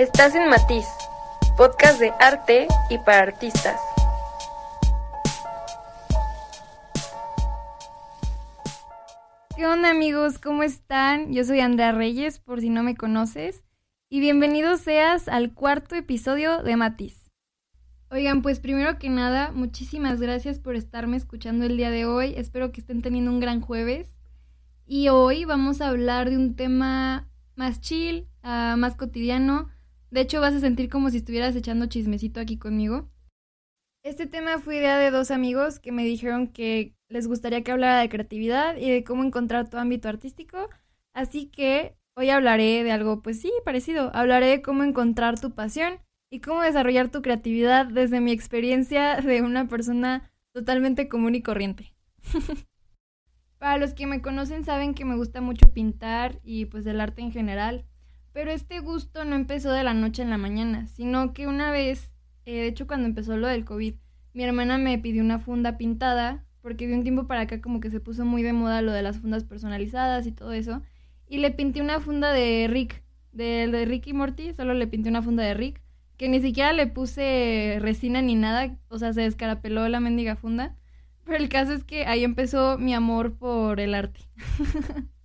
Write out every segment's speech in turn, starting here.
Estás en Matiz, podcast de arte y para artistas. ¿Qué onda amigos? ¿Cómo están? Yo soy Andrea Reyes, por si no me conoces, y bienvenidos seas al cuarto episodio de Matiz. Oigan, pues primero que nada, muchísimas gracias por estarme escuchando el día de hoy. Espero que estén teniendo un gran jueves. Y hoy vamos a hablar de un tema más chill, ah, más cotidiano. De hecho, vas a sentir como si estuvieras echando chismecito aquí conmigo. Este tema fue idea de dos amigos que me dijeron que les gustaría que hablara de creatividad y de cómo encontrar tu ámbito artístico. Así que hoy hablaré de algo, pues sí, parecido. Hablaré de cómo encontrar tu pasión y cómo desarrollar tu creatividad desde mi experiencia de una persona totalmente común y corriente. Para los que me conocen saben que me gusta mucho pintar y pues el arte en general, pero este gusto no empezó de la noche en la mañana, sino que una vez, eh, de hecho cuando empezó lo del COVID, mi hermana me pidió una funda pintada, porque de un tiempo para acá como que se puso muy de moda lo de las fundas personalizadas y todo eso, y le pinté una funda de Rick, de, de Rick y Morty, solo le pinté una funda de Rick, que ni siquiera le puse resina ni nada, o sea, se descarapeló la mendiga funda. Pero el caso es que ahí empezó mi amor por el arte.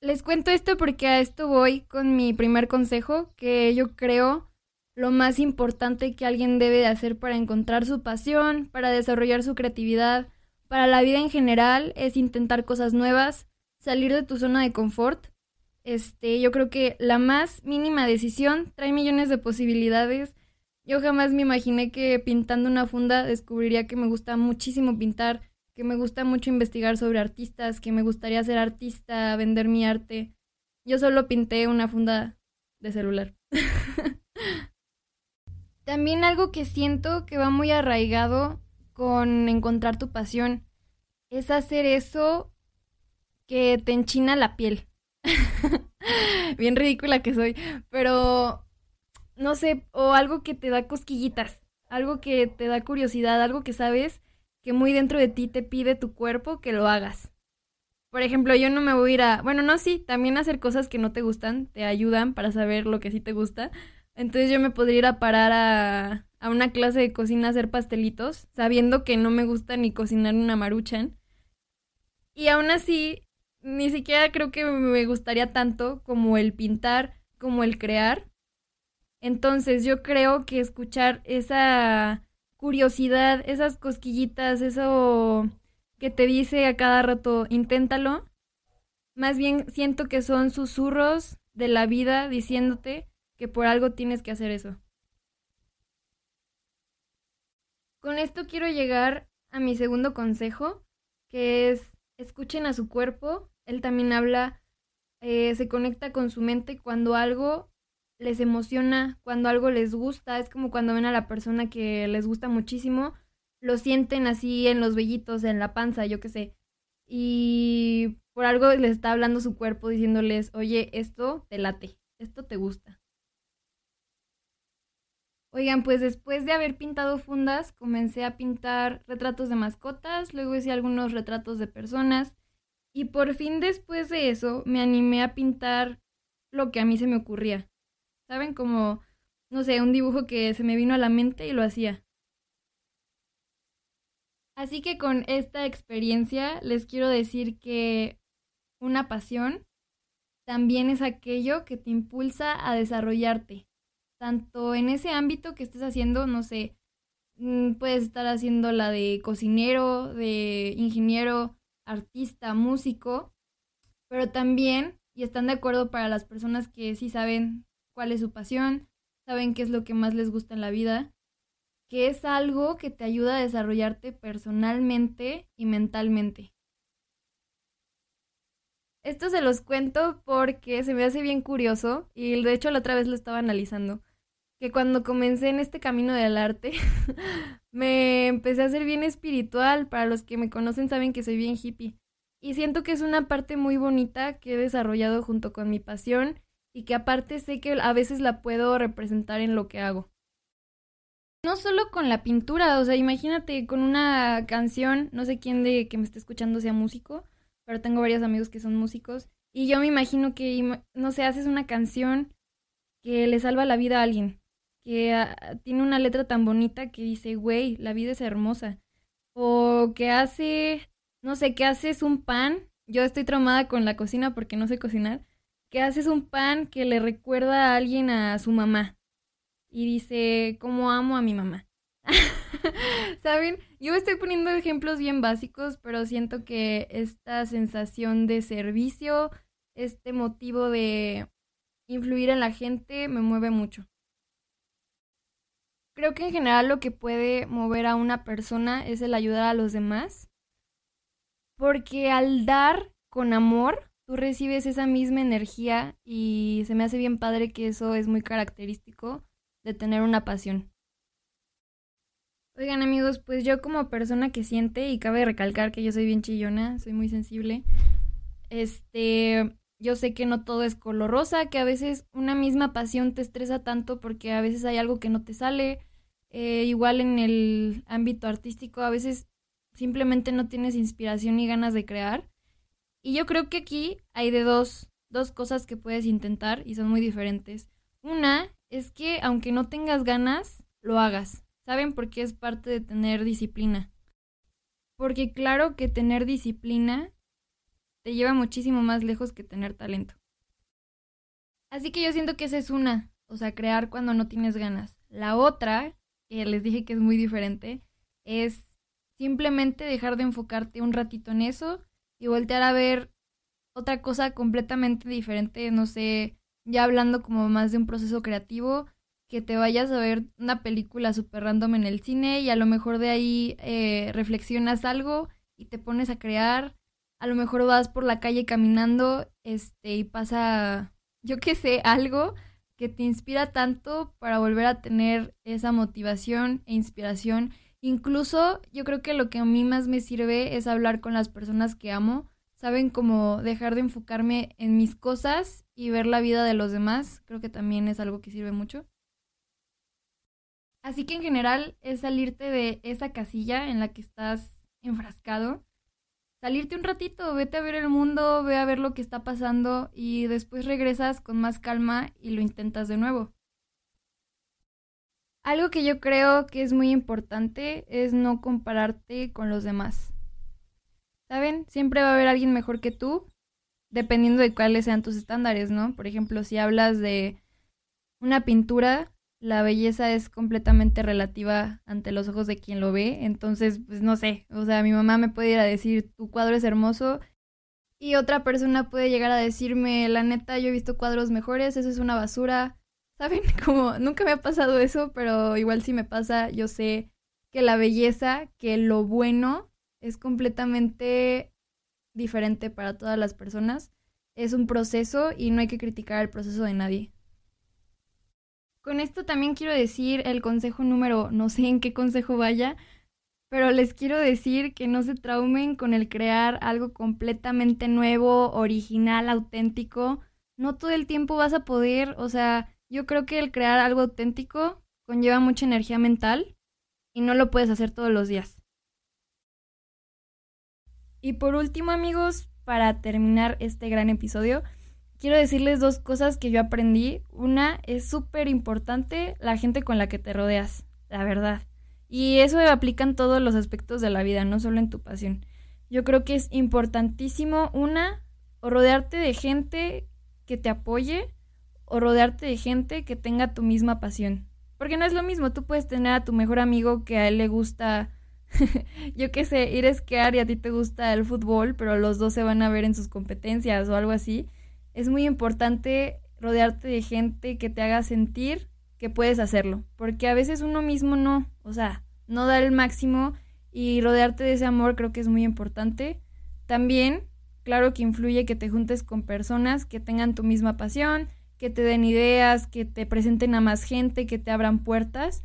Les cuento esto porque a esto voy con mi primer consejo, que yo creo lo más importante que alguien debe de hacer para encontrar su pasión, para desarrollar su creatividad, para la vida en general, es intentar cosas nuevas, salir de tu zona de confort. Este, yo creo que la más mínima decisión trae millones de posibilidades yo jamás me imaginé que pintando una funda descubriría que me gusta muchísimo pintar, que me gusta mucho investigar sobre artistas, que me gustaría ser artista, vender mi arte. Yo solo pinté una funda de celular. También algo que siento que va muy arraigado con encontrar tu pasión es hacer eso que te enchina la piel. Bien ridícula que soy, pero no sé, o algo que te da cosquillitas, algo que te da curiosidad, algo que sabes que muy dentro de ti te pide tu cuerpo que lo hagas. Por ejemplo, yo no me voy a ir a, bueno, no, sí, también hacer cosas que no te gustan, te ayudan para saber lo que sí te gusta. Entonces yo me podría ir a parar a, a una clase de cocina a hacer pastelitos, sabiendo que no me gusta ni cocinar una maruchan. Y aún así, ni siquiera creo que me gustaría tanto como el pintar, como el crear. Entonces yo creo que escuchar esa curiosidad, esas cosquillitas, eso que te dice a cada rato, inténtalo, más bien siento que son susurros de la vida diciéndote que por algo tienes que hacer eso. Con esto quiero llegar a mi segundo consejo, que es escuchen a su cuerpo. Él también habla, eh, se conecta con su mente cuando algo les emociona, cuando algo les gusta, es como cuando ven a la persona que les gusta muchísimo, lo sienten así en los vellitos, en la panza, yo qué sé. Y por algo les está hablando su cuerpo diciéndoles, oye, esto te late, esto te gusta. Oigan, pues después de haber pintado fundas, comencé a pintar retratos de mascotas, luego hice algunos retratos de personas y por fin después de eso me animé a pintar lo que a mí se me ocurría. ¿Saben? Como, no sé, un dibujo que se me vino a la mente y lo hacía. Así que con esta experiencia les quiero decir que una pasión también es aquello que te impulsa a desarrollarte, tanto en ese ámbito que estés haciendo, no sé, mm, puedes estar haciendo la de cocinero, de ingeniero, artista, músico, pero también, y están de acuerdo para las personas que sí saben cuál es su pasión, saben qué es lo que más les gusta en la vida, que es algo que te ayuda a desarrollarte personalmente y mentalmente. Esto se los cuento porque se me hace bien curioso y de hecho la otra vez lo estaba analizando, que cuando comencé en este camino del arte me empecé a ser bien espiritual, para los que me conocen saben que soy bien hippie y siento que es una parte muy bonita que he desarrollado junto con mi pasión y que aparte sé que a veces la puedo representar en lo que hago. No solo con la pintura, o sea, imagínate con una canción, no sé quién de que me esté escuchando sea músico, pero tengo varios amigos que son músicos y yo me imagino que, no sé, haces una canción que le salva la vida a alguien, que ah, tiene una letra tan bonita que dice, güey, la vida es hermosa. O que hace, no sé, que haces un pan. Yo estoy traumada con la cocina porque no sé cocinar. Que haces un pan que le recuerda a alguien a su mamá. Y dice, ¿cómo amo a mi mamá? ¿Saben? Yo estoy poniendo ejemplos bien básicos, pero siento que esta sensación de servicio, este motivo de influir en la gente, me mueve mucho. Creo que en general lo que puede mover a una persona es el ayudar a los demás. Porque al dar con amor, tú recibes esa misma energía y se me hace bien padre que eso es muy característico de tener una pasión. Oigan amigos, pues yo como persona que siente, y cabe recalcar que yo soy bien chillona, soy muy sensible, este, yo sé que no todo es color rosa, que a veces una misma pasión te estresa tanto porque a veces hay algo que no te sale, eh, igual en el ámbito artístico, a veces simplemente no tienes inspiración ni ganas de crear. Y yo creo que aquí hay de dos, dos cosas que puedes intentar y son muy diferentes. Una es que aunque no tengas ganas, lo hagas. ¿Saben por qué es parte de tener disciplina? Porque claro que tener disciplina te lleva muchísimo más lejos que tener talento. Así que yo siento que esa es una, o sea, crear cuando no tienes ganas. La otra, que les dije que es muy diferente, es simplemente dejar de enfocarte un ratito en eso y voltear a ver otra cosa completamente diferente, no sé, ya hablando como más de un proceso creativo, que te vayas a ver una película super random en el cine y a lo mejor de ahí eh, reflexionas algo y te pones a crear a lo mejor vas por la calle caminando, este, y pasa, yo qué sé, algo que te inspira tanto para volver a tener esa motivación e inspiración. Incluso yo creo que lo que a mí más me sirve es hablar con las personas que amo. Saben cómo dejar de enfocarme en mis cosas y ver la vida de los demás. Creo que también es algo que sirve mucho. Así que en general es salirte de esa casilla en la que estás enfrascado salirte un ratito, vete a ver el mundo, ve a ver lo que está pasando y después regresas con más calma y lo intentas de nuevo. Algo que yo creo que es muy importante es no compararte con los demás. ¿Saben? Siempre va a haber alguien mejor que tú, dependiendo de cuáles sean tus estándares, ¿no? Por ejemplo, si hablas de una pintura, la belleza es completamente relativa ante los ojos de quien lo ve. Entonces, pues no sé, o sea, mi mamá me puede ir a decir, tu cuadro es hermoso. Y otra persona puede llegar a decirme, la neta, yo he visto cuadros mejores, eso es una basura. ¿Saben? Como nunca me ha pasado eso, pero igual si me pasa, yo sé que la belleza, que lo bueno es completamente diferente para todas las personas. Es un proceso y no hay que criticar el proceso de nadie. Con esto también quiero decir el consejo número, no sé en qué consejo vaya, pero les quiero decir que no se traumen con el crear algo completamente nuevo, original, auténtico. No todo el tiempo vas a poder, o sea, yo creo que el crear algo auténtico conlleva mucha energía mental y no lo puedes hacer todos los días. Y por último, amigos, para terminar este gran episodio, quiero decirles dos cosas que yo aprendí. Una es súper importante la gente con la que te rodeas, la verdad. Y eso aplica en todos los aspectos de la vida, no solo en tu pasión. Yo creo que es importantísimo, una, rodearte de gente que te apoye, o rodearte de gente que tenga tu misma pasión. Porque no es lo mismo, tú puedes tener a tu mejor amigo que a él le gusta, yo qué sé, ir a esquiar y a ti te gusta el fútbol, pero los dos se van a ver en sus competencias o algo así es muy importante rodearte de gente que te haga sentir que puedes hacerlo, porque a veces uno mismo no, o sea, no da el máximo y rodearte de ese amor creo que es muy importante. También, claro que influye que te juntes con personas que tengan tu misma pasión, que te den ideas, que te presenten a más gente, que te abran puertas.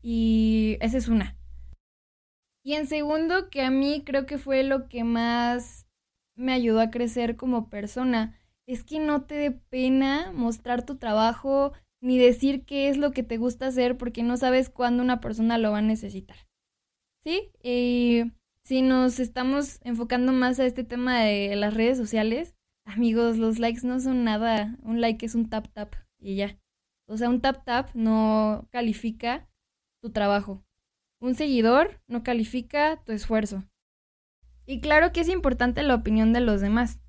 Y esa es una. Y en segundo, que a mí creo que fue lo que más me ayudó a crecer como persona, es que no te dé pena mostrar tu trabajo ni decir qué es lo que te gusta hacer porque no sabes cuándo una persona lo va a necesitar. ¿Sí? Y si nos estamos enfocando más a este tema de las redes sociales, amigos, los likes no son nada. Un like es un tap tap. y ya. O sea, un tap tap no califica tu trabajo. Un seguidor no califica tu esfuerzo. Y claro que es importante la opinión de los demás.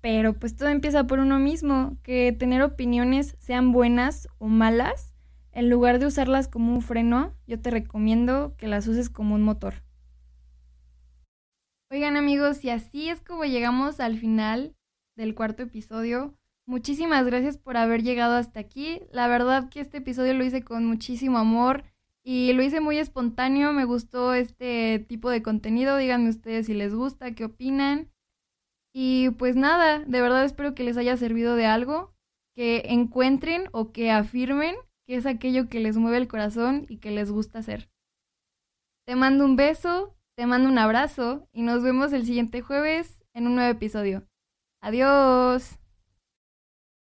Pero pues todo empieza por uno mismo, que tener opiniones sean buenas o malas, en lugar de usarlas como un freno, yo te recomiendo que las uses como un motor. Oigan amigos, y así es como llegamos al final del cuarto episodio. Muchísimas gracias por haber llegado hasta aquí. La verdad que este episodio lo hice con muchísimo amor y lo hice muy espontáneo. Me gustó este tipo de contenido. Díganme ustedes si les gusta, qué opinan. Y pues nada, de verdad espero que les haya servido de algo, que encuentren o que afirmen que es aquello que les mueve el corazón y que les gusta hacer. Te mando un beso, te mando un abrazo y nos vemos el siguiente jueves en un nuevo episodio. Adiós.